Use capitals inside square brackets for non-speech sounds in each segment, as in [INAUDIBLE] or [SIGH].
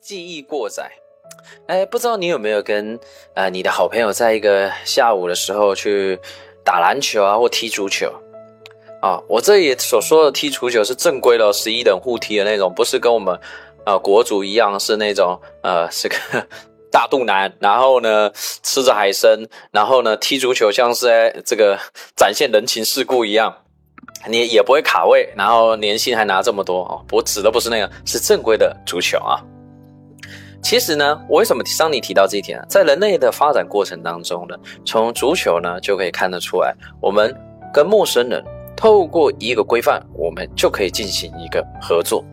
记忆过载，哎，不知道你有没有跟呃你的好朋友在一个下午的时候去打篮球啊，或踢足球啊？我这里所说的踢足球是正规的十一人互踢的那种，不是跟我们呃国足一样是那种呃是个 [LAUGHS] 大肚腩，然后呢吃着海参，然后呢踢足球像是在这个展现人情世故一样。你也不会卡位，然后年薪还拿这么多哦。我指的不是那个，是正规的足球啊。其实呢，我为什么上你提到这一点？在人类的发展过程当中呢，从足球呢就可以看得出来，我们跟陌生人透过一个规范，我们就可以进行一个合作，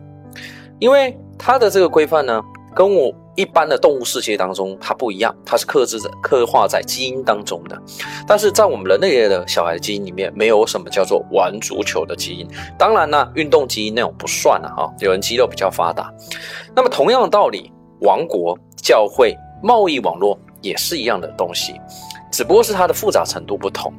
因为它的这个规范呢，跟我。一般的动物世界当中，它不一样，它是刻制在、刻画在基因当中的。但是在我们人类的小孩的基因里面，没有什么叫做玩足球的基因。当然呢，运动基因那种不算了哈，有人肌肉比较发达。那么同样的道理，王国、教会、贸易网络也是一样的东西，只不过是它的复杂程度不同。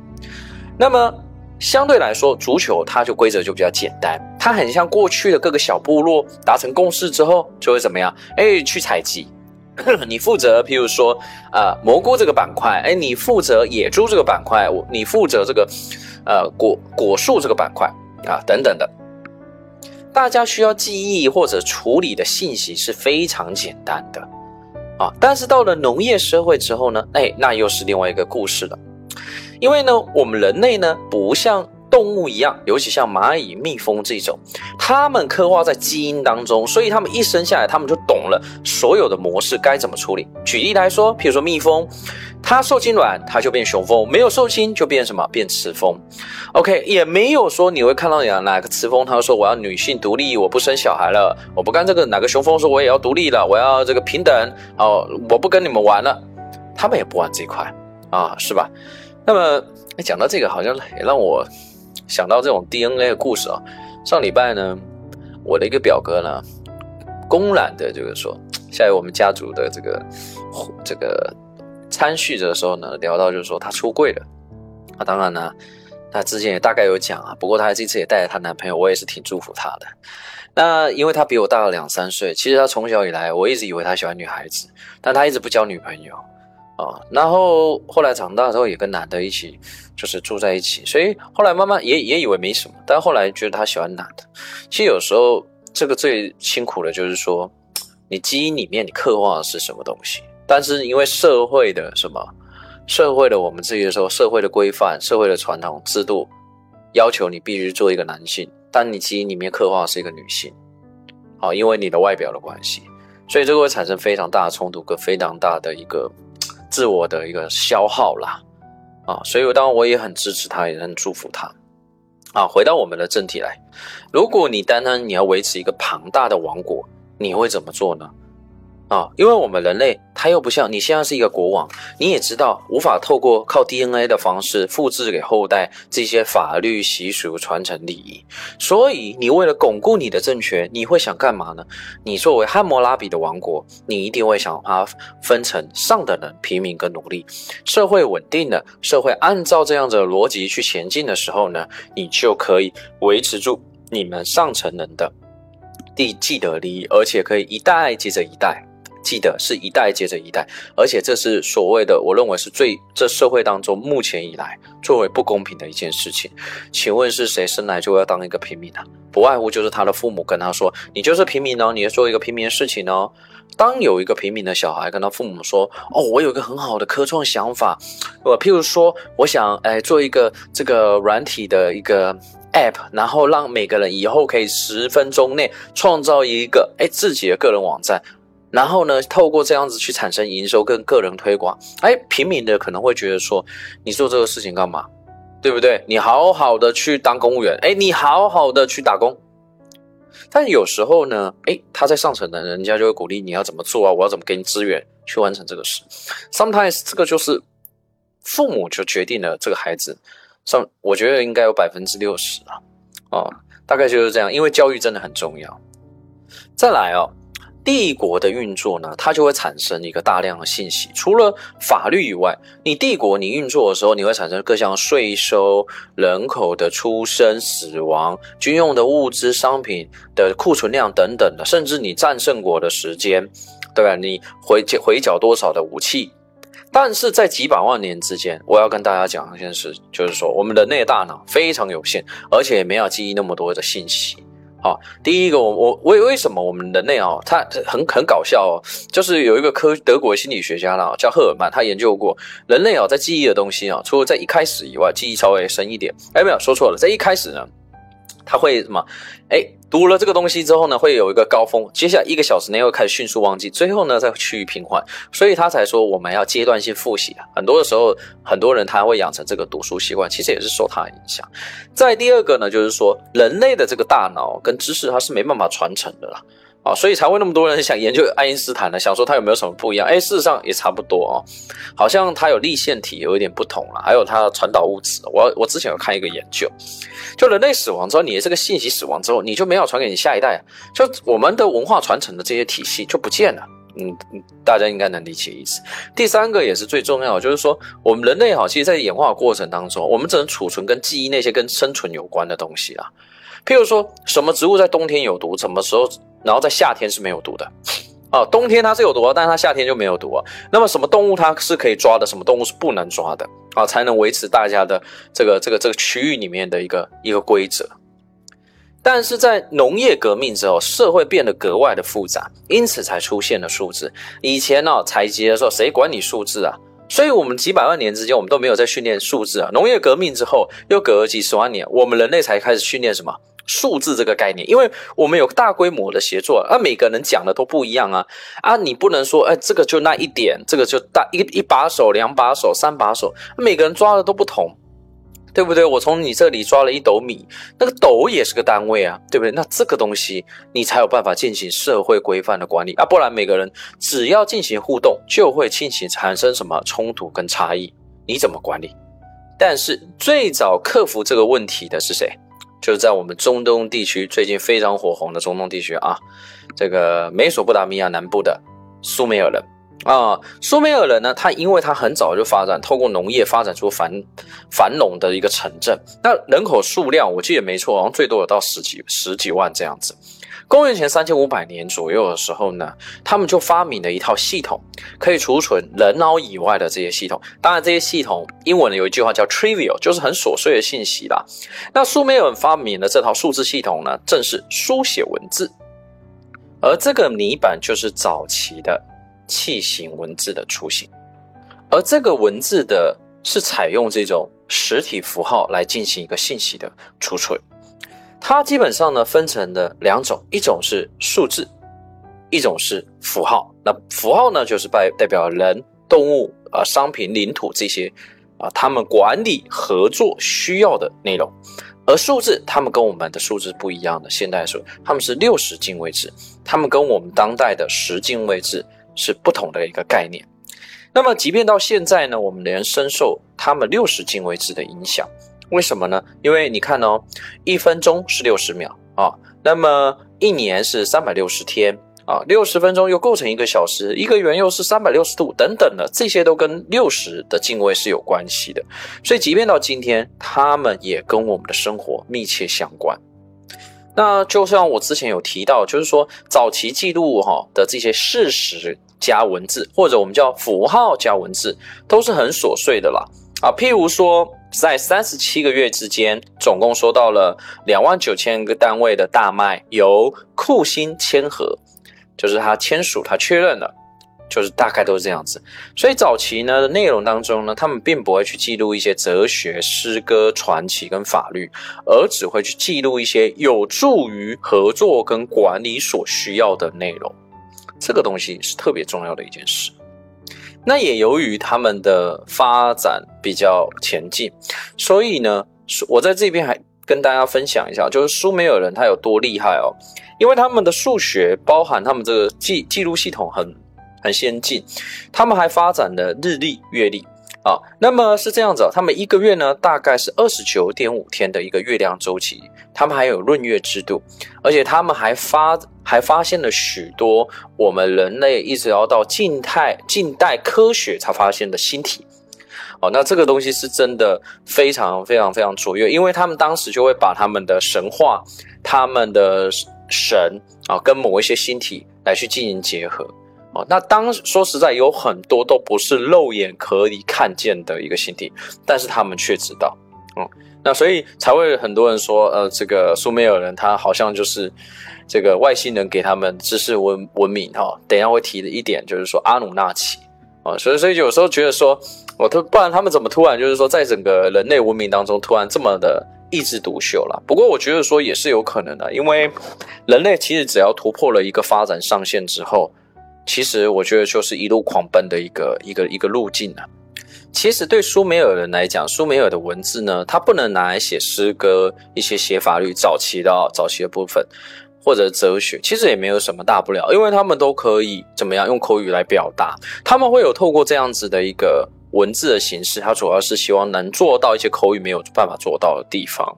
那么。相对来说，足球它就规则就比较简单，它很像过去的各个小部落达成共识之后就会怎么样？哎，去采集，[COUGHS] 你负责，譬如说，呃，蘑菇这个板块，哎，你负责野猪这个板块，我你负责这个，呃，果果树这个板块啊，等等的，大家需要记忆或者处理的信息是非常简单的啊，但是到了农业社会之后呢，哎，那又是另外一个故事了。因为呢，我们人类呢不像动物一样，尤其像蚂蚁、蜜蜂这种，它们刻画在基因当中，所以它们一生下来，它们就懂了所有的模式该怎么处理。举例来说，譬如说蜜蜂，它受精卵，它就变雄蜂；没有受精就变什么？变雌蜂。OK，也没有说你会看到哪哪个雌蜂，它说我要女性独立，我不生小孩了，我不干这个；哪个雄蜂说我也要独立了，我要这个平等哦，我不跟你们玩了。他们也不玩这一块啊，是吧？那么讲到这个，好像也让我想到这种 DNA 的故事啊。上礼拜呢，我的一个表哥呢，公然的就是说，在我们家族的这个这个参叙的时候呢，聊到就是说她出柜了。啊，当然呢，她之前也大概有讲啊，不过她这次也带着她男朋友，我也是挺祝福她的。那因为他比我大了两三岁，其实他从小以来，我一直以为他喜欢女孩子，但他一直不交女朋友。啊，然后后来长大之后也跟男的一起，就是住在一起，所以后来慢慢也也以为没什么，但后来觉得他喜欢男的。其实有时候这个最辛苦的就是说，你基因里面你刻画的是什么东西，但是因为社会的什么，社会的我们自己的时候，社会的规范、社会的传统制度，要求你必须做一个男性，但你基因里面刻画是一个女性，好，因为你的外表的关系，所以这个会产生非常大的冲突跟非常大的一个。自我的一个消耗啦，啊，所以当然我也很支持他，也很祝福他，啊，回到我们的正题来，如果你单单你要维持一个庞大的王国，你会怎么做呢？啊，因为我们人类，他又不像你现在是一个国王，你也知道无法透过靠 DNA 的方式复制给后代这些法律习俗传承礼仪，所以你为了巩固你的政权，你会想干嘛呢？你作为汉谟拉比的王国，你一定会想把它分成上等人、平民跟奴隶，社会稳定的社会按照这样的逻辑去前进的时候呢，你就可以维持住你们上层人的地既得利益，而且可以一代接着一代。记得是一代接着一代，而且这是所谓的，我认为是最这社会当中目前以来最为不公平的一件事情。请问是谁生来就要当一个平民啊？不外乎就是他的父母跟他说：“你就是平民哦，你要做一个平民的事情哦。”当有一个平民的小孩跟他父母说：“哦，我有一个很好的科创想法，我譬如说，我想哎做一个这个软体的一个 app，然后让每个人以后可以十分钟内创造一个哎自己的个人网站。”然后呢，透过这样子去产生营收跟个人推广，哎，平民的可能会觉得说，你做这个事情干嘛？对不对？你好好的去当公务员，哎，你好好的去打工。但有时候呢，哎，他在上层的人家就会鼓励你要怎么做啊，我要怎么给你资源去完成这个事。Sometimes 这个就是父母就决定了这个孩子上，我觉得应该有百分之六十啊，哦，大概就是这样，因为教育真的很重要。再来哦。帝国的运作呢，它就会产生一个大量的信息。除了法律以外，你帝国你运作的时候，你会产生各项税收、人口的出生、死亡、军用的物资、商品的库存量等等的，甚至你战胜国的时间对吧？你回缴回缴多少的武器？但是在几百万年之间，我要跟大家讲一件事，就是说我们人类大脑非常有限，而且也没有记忆那么多的信息。好，第一个，我我为为什么我们人类啊，他很很搞笑哦，就是有一个科德国心理学家呢，叫赫尔曼，他研究过人类啊，在记忆的东西啊，除了在一开始以外，记忆稍微深一点。哎，没有说错了，在一开始呢。他会什么？哎，读了这个东西之后呢，会有一个高峰，接下来一个小时内又开始迅速忘记，最后呢再趋于平缓，所以他才说我们要阶段性复习啊。很多的时候，很多人他会养成这个读书习惯，其实也是受他的影响。再第二个呢，就是说人类的这个大脑跟知识它是没办法传承的啦。啊，所以才会那么多人想研究爱因斯坦呢，想说他有没有什么不一样？哎，事实上也差不多哦，好像他有立线体有一点不同了，还有他的传导物质。我我之前有看一个研究，就人类死亡之后，你的这个信息死亡之后，你就没有传给你下一代，就我们的文化传承的这些体系就不见了。嗯，大家应该能理解意思。第三个也是最重要，就是说我们人类哈，其实在演化过程当中，我们只能储存跟记忆那些跟生存有关的东西啊。譬如说什么植物在冬天有毒，什么时候？然后在夏天是没有毒的，啊，[LAUGHS] 冬天它是有毒，但是它夏天就没有毒啊。那么什么动物它是可以抓的，什么动物是不能抓的啊，才能维持大家的这个这个这个区域里面的一个一个规则。但是在农业革命之后，社会变得格外的复杂，因此才出现了数字。以前呢，采集的时候谁管你数字啊？所以我们几百万年之间，我们都没有在训练数字啊。农业革命之后，又隔了几十万年，我们人类才开始训练什么？数字这个概念，因为我们有大规模的协作，而每个人讲的都不一样啊啊！你不能说，哎，这个就那一点，这个就大一一把手、两把手、三把手，每个人抓的都不同，对不对？我从你这里抓了一斗米，那个斗也是个单位啊，对不对？那这个东西你才有办法进行社会规范的管理啊，不然每个人只要进行互动，就会进行产生什么冲突跟差异，你怎么管理？但是最早克服这个问题的是谁？就是在我们中东地区最近非常火红的中东地区啊，这个美索不达米亚南部的苏美尔人啊，苏美尔人呢，他因为他很早就发展，透过农业发展出繁繁荣的一个城镇，那人口数量我记得没错，好像最多有到十几十几万这样子。公元前三千五百年左右的时候呢，他们就发明了一套系统，可以储存人脑以外的这些系统。当然，这些系统英文有一句话叫 trivial，就是很琐碎的信息啦。那苏美尔发明的这套数字系统呢，正是书写文字，而这个泥板就是早期的器形文字的雏形。而这个文字的是采用这种实体符号来进行一个信息的储存。它基本上呢分成的两种，一种是数字，一种是符号。那符号呢就是代代表人、动物、啊商品、领土这些啊，他们管理合作需要的内容。而数字，他们跟我们的数字不一样的，现代数，他们是六十进位制，他们跟我们当代的十进位制是不同的一个概念。那么，即便到现在呢，我们仍深受他们六十进位制的影响。为什么呢？因为你看哦，一分钟是六十秒啊，那么一年是三百六十天啊，六十分钟又构成一个小时，一个圆又是三百六十度等等的，这些都跟六十的进位是有关系的。所以，即便到今天，他们也跟我们的生活密切相关。那就像我之前有提到，就是说早期记录哈的这些事实加文字，或者我们叫符号加文字，都是很琐碎的啦啊，譬如说。在三十七个月之间，总共收到了两万九千个单位的大麦，由库欣签合，就是他签署，他确认了，就是大概都是这样子。所以早期呢内容当中呢，他们并不会去记录一些哲学、诗歌、传奇跟法律，而只会去记录一些有助于合作跟管理所需要的内容。这个东西是特别重要的一件事。那也由于他们的发展比较前进，所以呢，我在这边还跟大家分享一下，就是苏美尔人他有多厉害哦，因为他们的数学包含他们这个记记录系统很很先进，他们还发展了日历、月历。啊，那么是这样子，他们一个月呢，大概是二十九点五天的一个月亮周期，他们还有闰月制度，而且他们还发还发现了许多我们人类一直要到近代近代科学才发现的星体。哦，那这个东西是真的非常非常非常卓越，因为他们当时就会把他们的神话、他们的神啊，跟某一些星体来去进行结合。哦，那当说实在有很多都不是肉眼可以看见的一个星体，但是他们却知道，嗯，那所以才会很多人说，呃，这个苏美尔人他好像就是这个外星人给他们知识文文明哈。等一下会提的一点就是说阿努纳奇啊，所以所以有时候觉得说，我都不然他们怎么突然就是说在整个人类文明当中突然这么的一枝独秀了？不过我觉得说也是有可能的，因为人类其实只要突破了一个发展上限之后。其实我觉得就是一路狂奔的一个一个一个路径啊。其实对苏美尔人来讲，苏美尔的文字呢，它不能拿来写诗歌、一些写法律早期的早期的部分，或者哲学，其实也没有什么大不了，因为他们都可以怎么样用口语来表达。他们会有透过这样子的一个文字的形式，它主要是希望能做到一些口语没有办法做到的地方。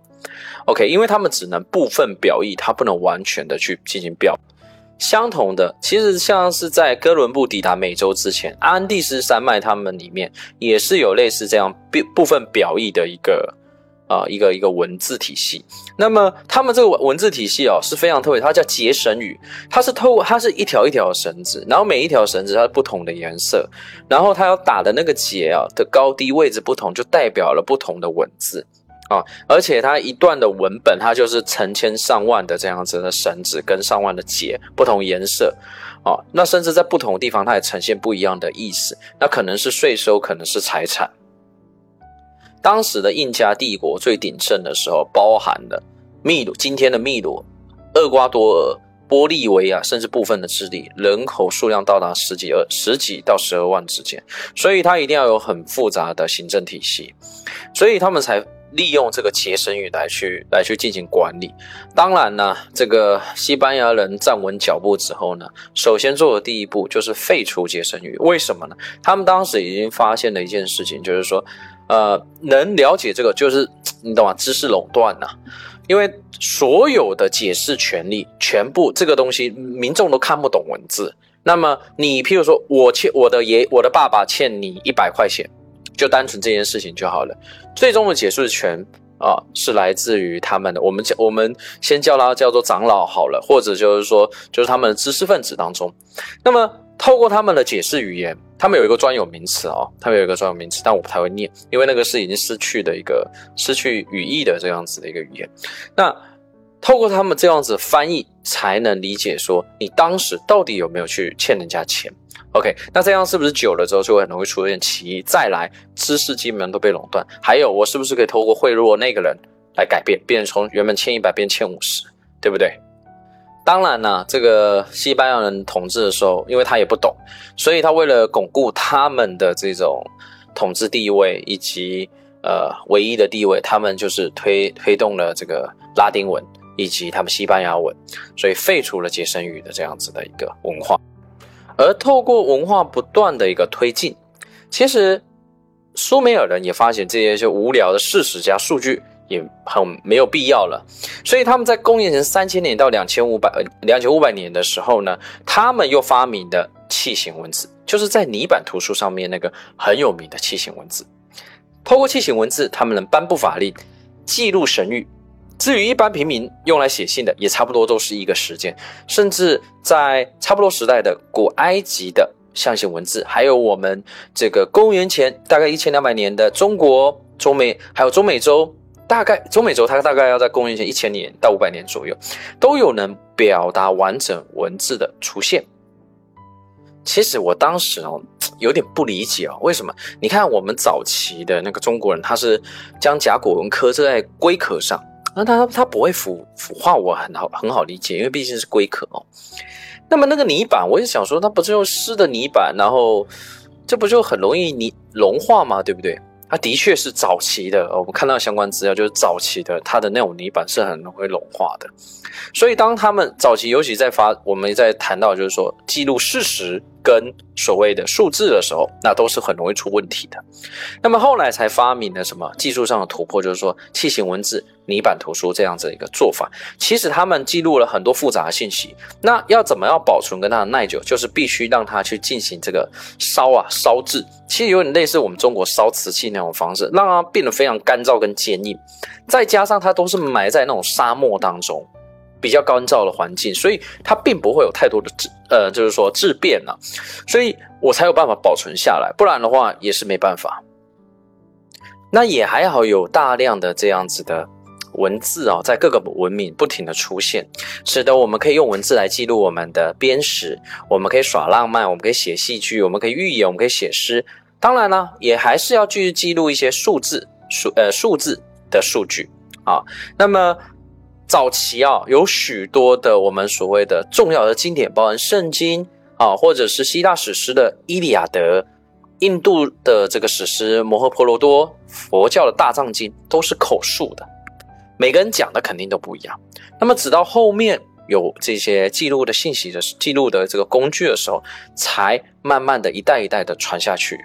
OK，因为他们只能部分表意，它不能完全的去进行表。相同的，其实像是在哥伦布抵达美洲之前，安第斯山脉他们里面也是有类似这样部部分表意的一个啊一个一个文字体系。那么他们这个文字体系哦是非常特别，它叫结绳语，它是透过它是一条一条绳子，然后每一条绳子它是不同的颜色，然后它要打的那个结啊的高低位置不同，就代表了不同的文字。啊，而且它一段的文本，它就是成千上万的这样子的绳子跟上万的结，不同颜色，啊，那甚至在不同的地方，它也呈现不一样的意思。那可能是税收，可能是财产。当时的印加帝国最鼎盛的时候，包含了秘鲁，今天的秘鲁、厄瓜多尔、玻利维亚，甚至部分的智利，人口数量到达十几二十几到十二万之间，所以它一定要有很复杂的行政体系，所以他们才。利用这个结绳语来去来去进行管理。当然呢，这个西班牙人站稳脚步之后呢，首先做的第一步就是废除结绳语。为什么呢？他们当时已经发现了一件事情，就是说，呃，能了解这个，就是 [TSK] 你懂吗？知识垄断呐。因为所有的解释权利，全部这个东西，民众都看不懂文字。那么你譬如说我欠我的爷，我的爸爸欠你一百块钱。就单纯这件事情就好了。最终的解释权啊，是来自于他们的。我们叫我们先叫他叫做长老好了，或者就是说，就是他们的知识分子当中。那么透过他们的解释语言，他们有一个专有名词哦，他们有一个专有名词，但我不太会念，因为那个是已经失去的一个失去语义的这样子的一个语言。那透过他们这样子翻译，才能理解说你当时到底有没有去欠人家钱。OK，那这样是不是久了之后就会很容易出现歧义？再来，知识基本上都被垄断。还有，我是不是可以透过贿赂那个人来改变，变成从原本欠一百变欠五十，对不对？当然呢，这个西班牙人统治的时候，因为他也不懂，所以他为了巩固他们的这种统治地位以及呃唯一的地位，他们就是推推动了这个拉丁文以及他们西班牙文，所以废除了结绳语的这样子的一个文化。而透过文化不断的一个推进，其实苏美尔人也发现这些就无聊的事实加数据也很没有必要了，所以他们在公元前三千年到两千五百两千五百年的时候呢，他们又发明的器形文字，就是在泥板图书上面那个很有名的器形文字。透过器形文字，他们能颁布法令，记录神谕。至于一般平民用来写信的，也差不多都是一个时间，甚至在差不多时代的古埃及的象形文字，还有我们这个公元前大概一千两百年的中国、中美，还有中美洲，大概中美洲它大概要在公元前一千年到五百年左右，都有能表达完整文字的出现。其实我当时哦有点不理解哦，为什么？你看我们早期的那个中国人，他是将甲骨文刻在龟壳上。那它它不会腐腐化，我很好很好理解，因为毕竟是龟壳哦。那么那个泥板，我也想说，它不是用湿的泥板，然后这不就很容易泥融化吗？对不对？它的确是早期的，我们看到相关资料就是早期的，它的那种泥板是很容易融化的。所以当他们早期，尤其在发，我们在谈到就是说记录事实。跟所谓的数字的时候，那都是很容易出问题的。那么后来才发明了什么技术上的突破，就是说器形文字、泥板图书这样子一个做法。其实他们记录了很多复杂的信息。那要怎么样保存跟它的耐久，就是必须让它去进行这个烧啊烧制。其实有点类似我们中国烧瓷器那种方式，让它变得非常干燥跟坚硬。再加上它都是埋在那种沙漠当中。比较干燥的环境，所以它并不会有太多的质呃，就是说质变啊，所以我才有办法保存下来，不然的话也是没办法。那也还好，有大量的这样子的文字啊，在各个文明不停的出现，使得我们可以用文字来记录我们的编史，我们可以耍浪漫，我们可以写戏剧，我们可以预言，我们可以写诗。当然呢，也还是要继续记录一些数字数呃数字的数据啊。那么早期啊，有许多的我们所谓的重要的经典，包含圣经啊，或者是希腊史诗的《伊利亚德》。印度的这个史诗《摩诃婆罗多》，佛教的大藏经都是口述的，每个人讲的肯定都不一样。那么，直到后面有这些记录的信息的记录的这个工具的时候，才慢慢的一代一代的传下去。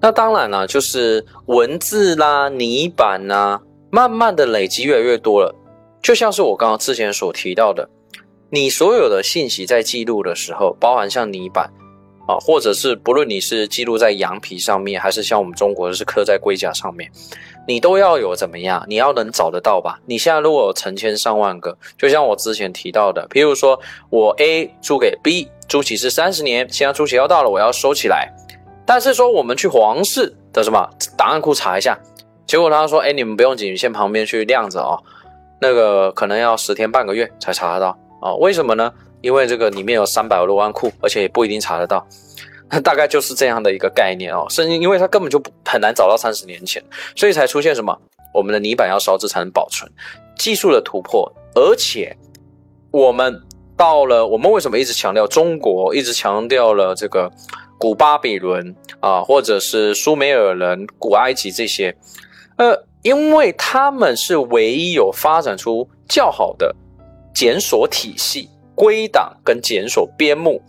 那当然了，就是文字啦、泥板呐，慢慢的累积越来越多了。就像是我刚刚之前所提到的，你所有的信息在记录的时候，包含像泥板。啊，或者是不论你是记录在羊皮上面，还是像我们中国是刻在龟甲上面，你都要有怎么样？你要能找得到吧？你现在如果有成千上万个，就像我之前提到的，比如说我 A 租给 B，租期是三十年，现在租期要到了，我要收起来。但是说我们去皇室的什么档案库查一下，结果他说，哎，你们不用紧，先旁边去晾着啊，那个可能要十天半个月才查得到啊？为什么呢？因为这个里面有三百多万库，而且也不一定查得到，[LAUGHS] 大概就是这样的一个概念哦。甚至因为它根本就不很难找到三十年前，所以才出现什么我们的泥板要烧制才能保存，技术的突破。而且我们到了，我们为什么一直强调中国，一直强调了这个古巴比伦啊，或者是苏美尔人、古埃及这些？呃，因为他们是唯一有发展出较好的检索体系。归档跟检索编目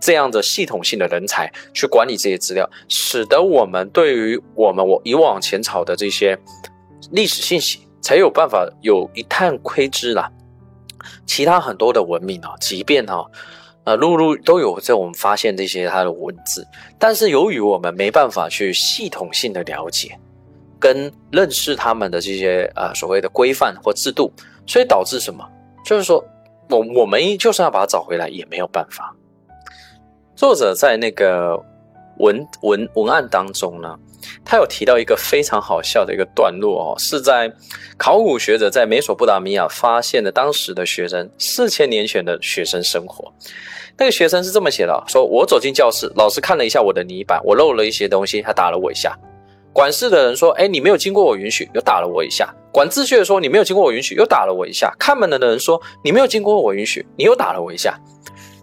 这样的系统性的人才去管理这些资料，使得我们对于我们我以往前朝的这些历史信息才有办法有一探窥知啦。其他很多的文明啊，即便啊，呃，陆陆都有在我们发现这些它的文字，但是由于我们没办法去系统性的了解跟认识他们的这些呃所谓的规范或制度，所以导致什么？就是说。我我们就算要把它找回来也没有办法。作者在那个文文文案当中呢，他有提到一个非常好笑的一个段落哦，是在考古学者在美索不达米亚发现的当时的学生四千年前的学生生活。那个学生是这么写的：说我走进教室，老师看了一下我的泥板，我漏了一些东西，他打了我一下。管事的人说：“哎，你没有经过我允许，又打了我一下。”管秩序的说：“你没有经过我允许，又打了我一下。”看门的人说：“你没有经过我允许，你又打了我一下。”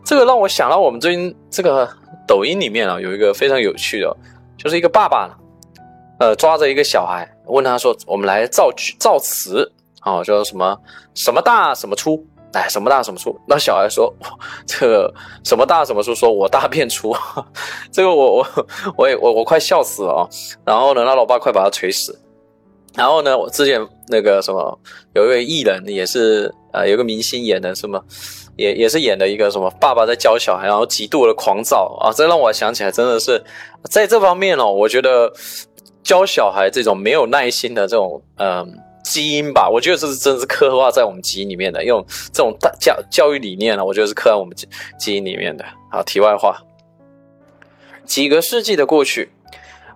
这个让我想到我们最近这个抖音里面啊，有一个非常有趣的，就是一个爸爸，呃，抓着一个小孩，问他说：“我们来造句造词啊，叫什么什么大什么粗。”哎，什么大什么粗？那小孩说：“ [LAUGHS] 这个什么大什么粗？说我大便粗，[LAUGHS] 这个我我我也我我快笑死了啊！然后呢，那老爸快把他锤死。然后呢，我之前那个什么，有一位艺人也是呃，有个明星演的什么，也也是演的一个什么爸爸在教小孩，然后极度的狂躁啊！这让我想起来，真的是在这方面哦，我觉得教小孩这种没有耐心的这种嗯。基因吧，我觉得这是真的是刻画在我们基因里面的，用这种大教教育理念呢，我觉得是刻在我们基基因里面的。好，题外话，几个世纪的过去，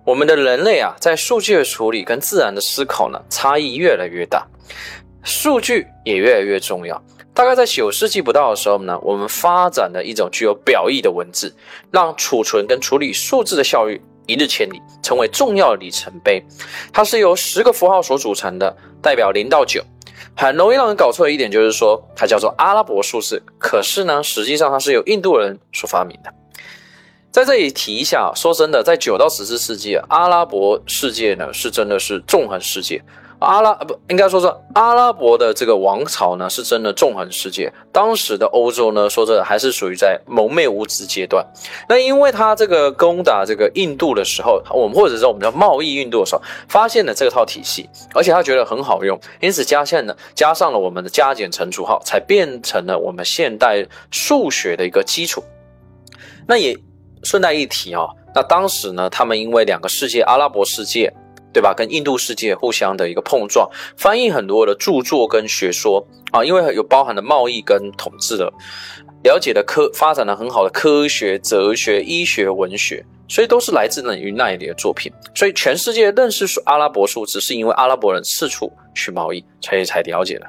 我们的人类啊，在数据的处理跟自然的思考呢，差异越来越大，数据也越来越重要。大概在九世纪不到的时候呢，我们发展了一种具有表意的文字，让储存跟处理数字的效率。一日千里，成为重要里程碑。它是由十个符号所组成的，代表零到九。很容易让人搞错的一点就是说，它叫做阿拉伯数字。可是呢，实际上它是由印度人所发明的。在这里提一下，说真的，在九到十四世纪，阿拉伯世界呢是真的是纵横世界。阿拉不应该说是阿拉伯的这个王朝呢，是真的纵横世界。当时的欧洲呢，说这还是属于在蒙昧无知阶段。那因为他这个攻打这个印度的时候，我们或者说我们叫贸易运动的时候，发现了这套体系，而且他觉得很好用，因此加线呢加上了我们的加减乘除号，才变成了我们现代数学的一个基础。那也顺带一提啊，那当时呢，他们因为两个世界，阿拉伯世界。对吧？跟印度世界互相的一个碰撞，翻译很多的著作跟学说啊，因为有包含了贸易跟统治的，了解的科发展的很好的科学、哲学、医学、文学，所以都是来自于那里的作品。所以全世界认识阿拉伯数字，是因为阿拉伯人四处去贸易才才了解的。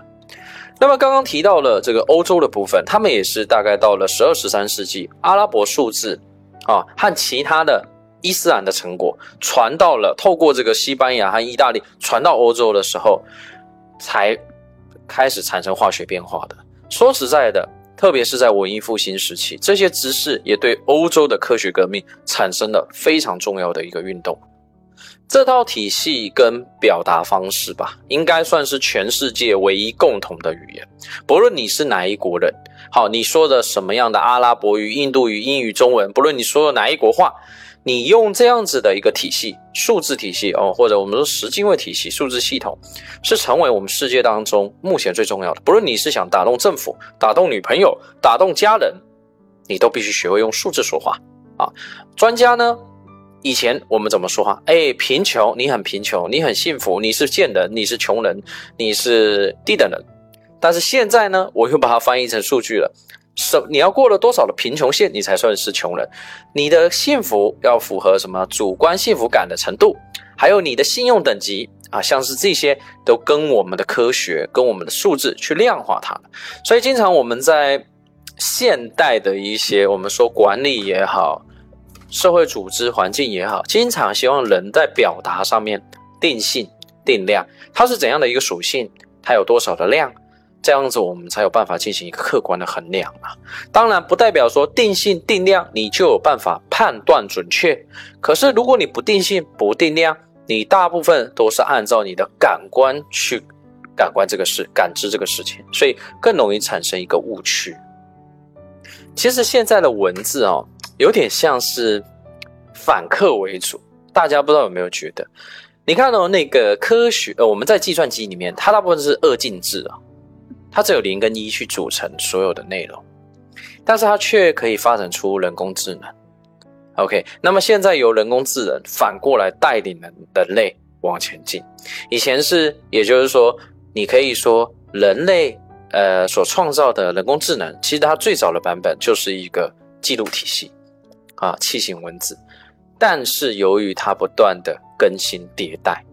那么刚刚提到了这个欧洲的部分，他们也是大概到了十二、十三世纪，阿拉伯数字啊和其他的。伊斯兰的成果传到了，透过这个西班牙和意大利传到欧洲的时候，才开始产生化学变化的。说实在的，特别是在文艺复兴时期，这些知识也对欧洲的科学革命产生了非常重要的一个运动。这套体系跟表达方式吧，应该算是全世界唯一共同的语言。不论你是哪一国人，好，你说的什么样的阿拉伯语、印度语、英语、中文，不论你说的哪一国话。你用这样子的一个体系，数字体系哦，或者我们说十进位体系，数字系统是成为我们世界当中目前最重要的。不论你是想打动政府、打动女朋友、打动家人，你都必须学会用数字说话啊。专家呢，以前我们怎么说话？哎，贫穷，你很贫穷，你很幸福，你是贱人，你是穷人，你是低等人。但是现在呢，我又把它翻译成数据了。什你要过了多少的贫穷线，你才算是穷人？你的幸福要符合什么主观幸福感的程度？还有你的信用等级啊，像是这些都跟我们的科学、跟我们的数字去量化它。所以，经常我们在现代的一些我们说管理也好、社会组织环境也好，经常希望人在表达上面定性定量，它是怎样的一个属性？它有多少的量？这样子我们才有办法进行一个客观的衡量啊。当然不代表说定性定量你就有办法判断准确。可是如果你不定性不定量，你大部分都是按照你的感官去感官这个事，感知这个事情，所以更容易产生一个误区。其实现在的文字哦，有点像是反客为主。大家不知道有没有觉得？你看到那个科学呃，我们在计算机里面，它大部分是二进制啊。它只有零跟一去组成所有的内容，但是它却可以发展出人工智能。OK，那么现在由人工智能反过来带领人人类往前进。以前是，也就是说，你可以说人类呃所创造的人工智能，其实它最早的版本就是一个记录体系啊，器型文字。但是由于它不断的更新迭代，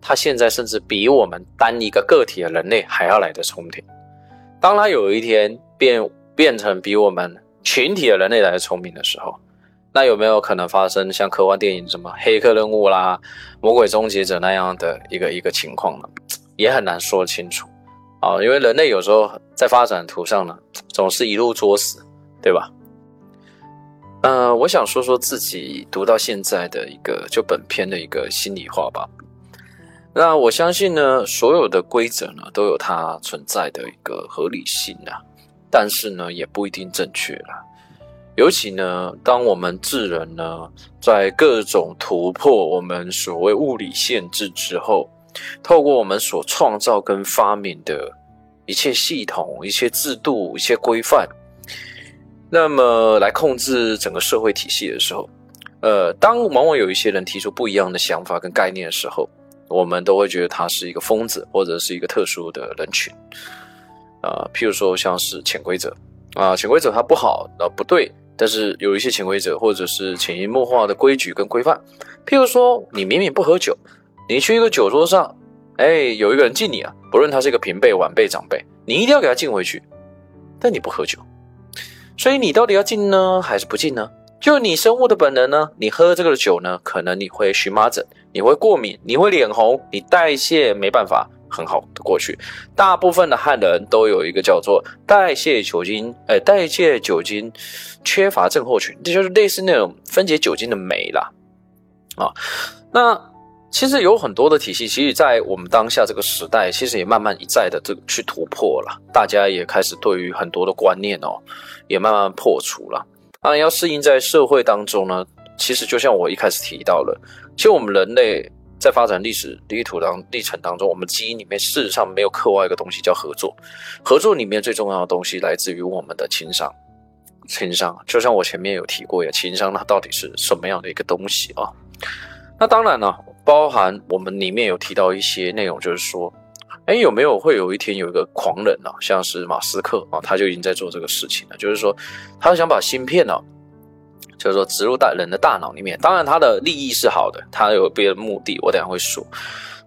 它现在甚至比我们单一个个体的人类还要来的聪明。当他有一天变变成比我们群体的人类来的聪明的时候，那有没有可能发生像科幻电影什么黑客任务啦、魔鬼终结者那样的一个一个情况呢？也很难说清楚啊，因为人类有时候在发展途上呢，总是一路作死，对吧？呃，我想说说自己读到现在的一个就本篇的一个心里话吧。那我相信呢，所有的规则呢都有它存在的一个合理性啊，但是呢也不一定正确啦。尤其呢，当我们智人呢在各种突破我们所谓物理限制之后，透过我们所创造跟发明的一切系统、一切制度、一些规范，那么来控制整个社会体系的时候，呃，当往往有一些人提出不一样的想法跟概念的时候，我们都会觉得他是一个疯子，或者是一个特殊的人群，啊，譬如说像是潜规则啊，潜规则它不好啊，不对，但是有一些潜规则或者是潜移默化的规矩跟规范，譬如说你明明不喝酒，你去一个酒桌上，哎，有一个人敬你啊，不论他是一个平辈、晚辈、长辈，你一定要给他敬回去，但你不喝酒，所以你到底要敬呢，还是不敬呢？就你生物的本能呢？你喝这个酒呢，可能你会荨麻疹，你会过敏，你会脸红，你代谢没办法很好的过去。大部分的汉人都有一个叫做代谢酒精，哎，代谢酒精缺乏症候群，这就是类似那种分解酒精的酶啦。啊，那其实有很多的体系，其实，在我们当下这个时代，其实也慢慢一再的这个去突破了，大家也开始对于很多的观念哦，也慢慢破除了。当然，要适应在社会当中呢，其实就像我一开始提到了，其实我们人类在发展历史地图当历程当中，我们基因里面事实上没有刻画一个东西叫合作。合作里面最重要的东西来自于我们的情商。情商就像我前面有提过呀，情商它到底是什么样的一个东西啊？那当然呢，包含我们里面有提到一些内容，就是说，哎，有没有会有一天有一个狂人啊，像是马斯克啊，他就已经在做这个事情了，就是说，他想把芯片呢，就是说植入大人的大脑里面。当然，他的利益是好的，他有别的目的，我等下会说。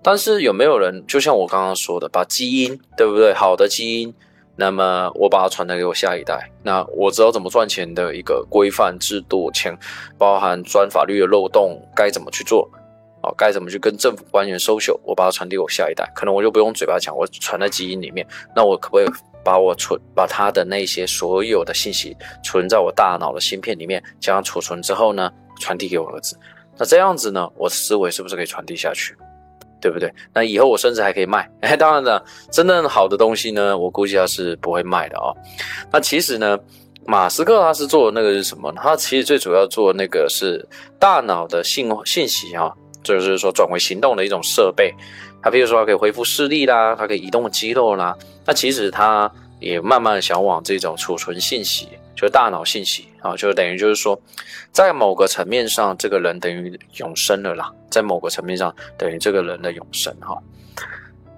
但是有没有人，就像我刚刚说的，把基因，对不对？好的基因。那么我把它传达给我下一代，那我知道怎么赚钱的一个规范制度，前包含钻法律的漏洞，该怎么去做，啊，该怎么去跟政府官员收秀，我把它传递我下一代，可能我就不用嘴巴讲，我传在基因里面，那我可不可以把我存把他的那些所有的信息存在我大脑的芯片里面，将储存之后呢，传递给我儿子，那这样子呢，我的思维是不是可以传递下去？对不对？那以后我甚至还可以卖。哎，[LAUGHS] 当然了，真正好的东西呢，我估计他是不会卖的哦。那其实呢，马斯克他是做那个是什么呢？他其实最主要做那个是大脑的信信息啊，就是说转为行动的一种设备。他比如说，可以恢复视力啦，他可以移动肌肉啦。那其实他也慢慢想往这种储存信息。就是大脑信息啊，就等于就是说，在某个层面上，这个人等于永生了啦。在某个层面上，等于这个人的永生哈。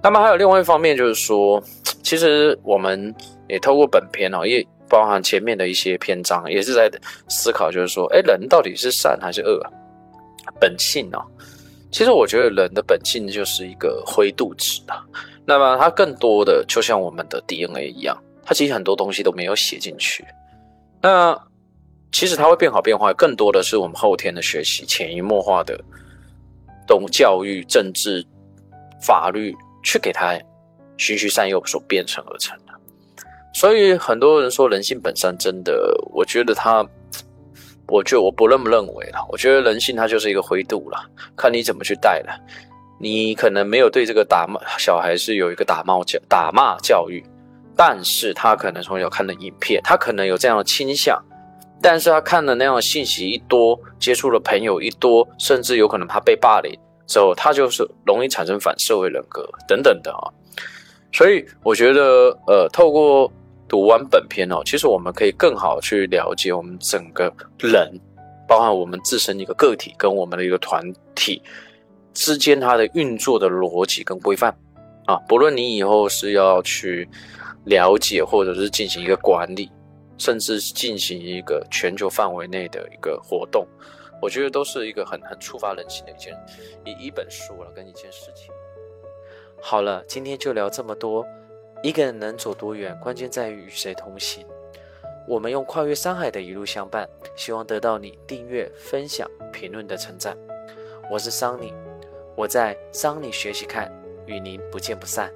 那么还有另外一方面，就是说，其实我们也透过本片哦，也包含前面的一些篇章，也是在思考，就是说，哎，人到底是善还是恶？本性呢？其实我觉得人的本性就是一个灰度值的。那么它更多的就像我们的 DNA 一样，它其实很多东西都没有写进去。那其实它会变好变坏，更多的是我们后天的学习、潜移默化的懂教育、政治、法律去给它循循善诱所变成而成的。所以很多人说人性本善，真的，我觉得它，我就我不认不认为了。我觉得人性它就是一个灰度了，看你怎么去带了。你可能没有对这个打骂小孩是有一个打骂教打骂教育。但是他可能从小看的影片，他可能有这样的倾向，但是他看的那样的信息一多，接触的朋友一多，甚至有可能他被霸凌之后，他就是容易产生反社会人格等等的啊。所以我觉得，呃，透过读完本篇哦，其实我们可以更好去了解我们整个人，包含我们自身一个个体跟我们的一个团体之间它的运作的逻辑跟规范啊。不论你以后是要去。了解，或者是进行一个管理，甚至进行一个全球范围内的一个活动，我觉得都是一个很很触发人心的一件一一本书了，跟一件事情。好了，今天就聊这么多。一个人能走多远，关键在于与谁同行。我们用跨越山海的一路相伴，希望得到你订阅、分享、评论的称赞。我是桑尼，我在桑尼学习看，与您不见不散。